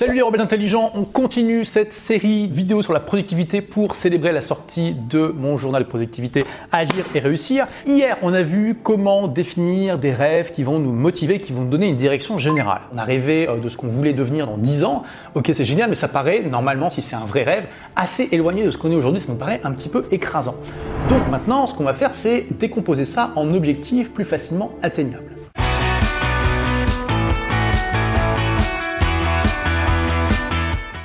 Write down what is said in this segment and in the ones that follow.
Salut les rebelles intelligents, on continue cette série vidéo sur la productivité pour célébrer la sortie de mon journal de productivité Agir et réussir. Hier, on a vu comment définir des rêves qui vont nous motiver, qui vont nous donner une direction générale. On a rêvé euh, de ce qu'on voulait devenir dans 10 ans. Ok, c'est génial, mais ça paraît, normalement, si c'est un vrai rêve, assez éloigné de ce qu'on est aujourd'hui, ça nous paraît un petit peu écrasant. Donc maintenant, ce qu'on va faire, c'est décomposer ça en objectifs plus facilement atteignables.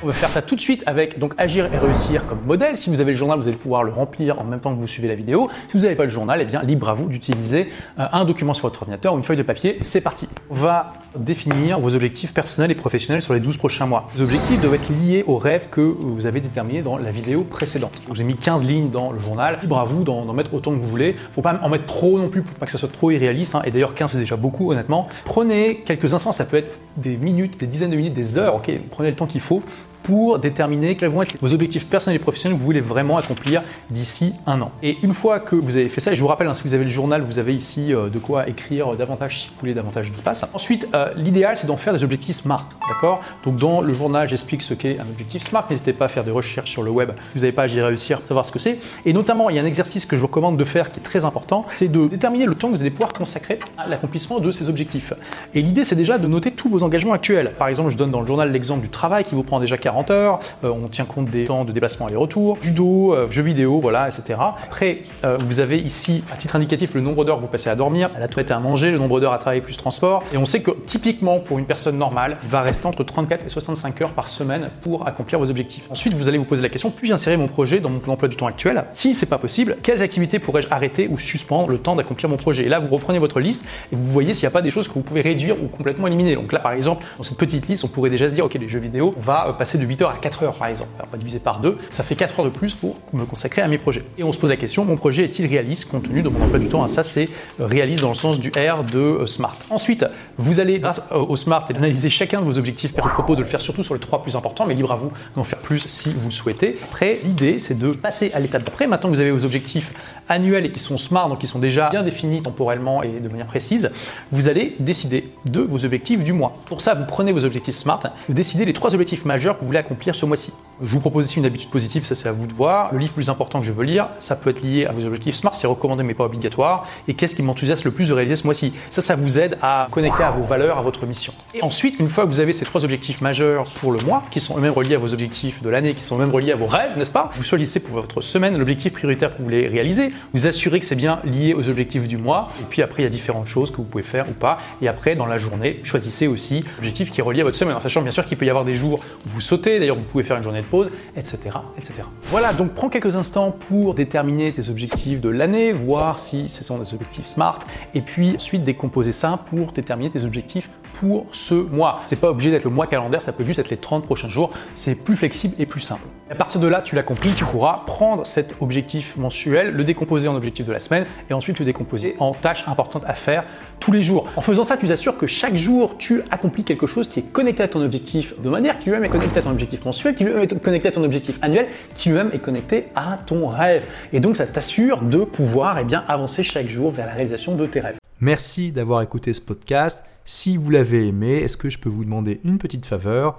On va faire ça tout de suite avec donc agir et réussir comme modèle. Si vous avez le journal, vous allez pouvoir le remplir en même temps que vous suivez la vidéo. Si vous n'avez pas le journal, eh bien libre à vous d'utiliser euh, un document sur votre ordinateur ou une feuille de papier. C'est parti. On va définir vos objectifs personnels et professionnels sur les 12 prochains mois. Les objectifs doivent être liés aux rêves que vous avez déterminés dans la vidéo précédente. Je vous ai mis 15 lignes dans le journal. Libre à vous d'en mettre autant que vous voulez. Faut pas en mettre trop non plus pour pas que ça soit trop irréaliste. Hein. Et d'ailleurs 15 c'est déjà beaucoup honnêtement. Prenez quelques instants, ça peut être des minutes, des dizaines de minutes, des heures. Ok, prenez le temps qu'il faut pour déterminer quels vont être vos objectifs personnels et professionnels que vous voulez vraiment accomplir d'ici un an. Et une fois que vous avez fait ça, et je vous rappelle, hein, si vous avez le journal, vous avez ici euh, de quoi écrire davantage si vous voulez davantage d'espace. Ensuite, euh, l'idéal, c'est d'en faire des objectifs SMART, d'accord? Donc dans le journal, j'explique ce qu'est un objectif SMART. N'hésitez pas à faire des recherches sur le web. Vous n'avez pas, j'y réussir, savoir ce que c'est. Et notamment, il y a un exercice que je vous recommande de faire qui est très important, c'est de déterminer le temps que vous allez pouvoir consacrer à l'accomplissement de ces objectifs. Et l'idée, c'est déjà de noter tous vos engagements actuels. Par exemple, je donne dans le journal l'exemple du travail qui vous prend déjà 40 heures. Euh, on tient compte des temps de déplacement aller-retour, judo, euh, jeux vidéo, voilà, etc. Après, euh, vous avez ici, à titre indicatif, le nombre d'heures que vous passez à dormir, à la toilette et à manger, le nombre d'heures à travailler plus transport. Et on sait que typiquement, pour une personne normale, il va rester entre 34 et 65 heures par semaine pour accomplir vos objectifs. Ensuite, vous allez vous poser la question, puis-je insérer mon projet dans mon emploi du temps actuel? Si c'est pas possible, quelles activités pourrais-je arrêter ou suspendre le temps d'accomplir mon projet? Et là, vous reprenez votre liste et vous voyez s'il n'y a pas des choses que vous pouvez réduire ou complètement éliminer. Donc là, par exemple, dans cette petite liste, on pourrait déjà se dire, ok, les jeux vidéo, on va passer de 8 heures à 4 heures, par exemple on va diviser par deux, ça fait 4 heures de plus pour me consacrer à mes projets. Et on se pose la question, mon projet est-il réaliste compte tenu de mon emploi du temps? Ça, c'est euh, réaliste dans le sens du R de euh, SMART. Ensuite, vous allez, grâce au SMART, d'analyser chacun de vos objectifs. Je vous propose de le faire surtout sur les trois plus importants, mais libre à vous d'en faire plus si vous le souhaitez. Après, l'idée, c'est de passer à l'étape d'après. Maintenant que vous avez vos objectifs annuels et qui sont SMART, donc qui sont déjà bien définis temporellement et de manière précise, vous allez décider de vos objectifs du mois. Pour ça, vous prenez vos objectifs SMART, vous décidez les trois objectifs majeurs que voulez accomplir ce mois-ci. Je vous propose ici une habitude positive, ça c'est à vous de voir. Le livre plus important que je veux lire, ça peut être lié à vos objectifs SMART, c'est recommandé mais pas obligatoire. Et qu'est-ce qui m'enthousiasme le plus de réaliser ce mois-ci? Ça, ça vous aide à connecter à vos valeurs, à votre mission. Et ensuite, une fois que vous avez ces trois objectifs majeurs pour le mois, qui sont eux-mêmes reliés à vos objectifs de l'année, qui sont eux-mêmes reliés à vos rêves, n'est-ce pas? Vous choisissez pour votre semaine l'objectif prioritaire que vous voulez réaliser. Vous assurez que c'est bien lié aux objectifs du mois. Et puis après, il y a différentes choses que vous pouvez faire ou pas. Et après, dans la journée, choisissez aussi l'objectif qui est relié à votre semaine. En sachant bien sûr qu'il peut y avoir des jours où vous sautez, d'ailleurs vous pouvez faire une journée pause, etc. etc. Voilà, donc prends quelques instants pour déterminer tes objectifs de l'année, voir si ce sont des objectifs SMART, et puis ensuite décomposer ça pour déterminer tes objectifs pour ce mois. C'est pas obligé d'être le mois calendaire, ça peut juste être les 30 prochains jours. C'est plus flexible et plus simple. À partir de là, tu l'as compris, tu pourras prendre cet objectif mensuel, le décomposer en objectif de la semaine et ensuite le décomposer en tâches importantes à faire tous les jours. En faisant ça, tu t'assures que chaque jour, tu accomplis quelque chose qui est connecté à ton objectif de manière qui lui-même est connecté à ton objectif mensuel, qui lui-même est connecté à ton objectif annuel, qui lui-même est connecté à ton rêve. Et donc, ça t'assure de pouvoir eh bien, avancer chaque jour vers la réalisation de tes rêves. Merci d'avoir écouté ce podcast. Si vous l'avez aimé, est-ce que je peux vous demander une petite faveur?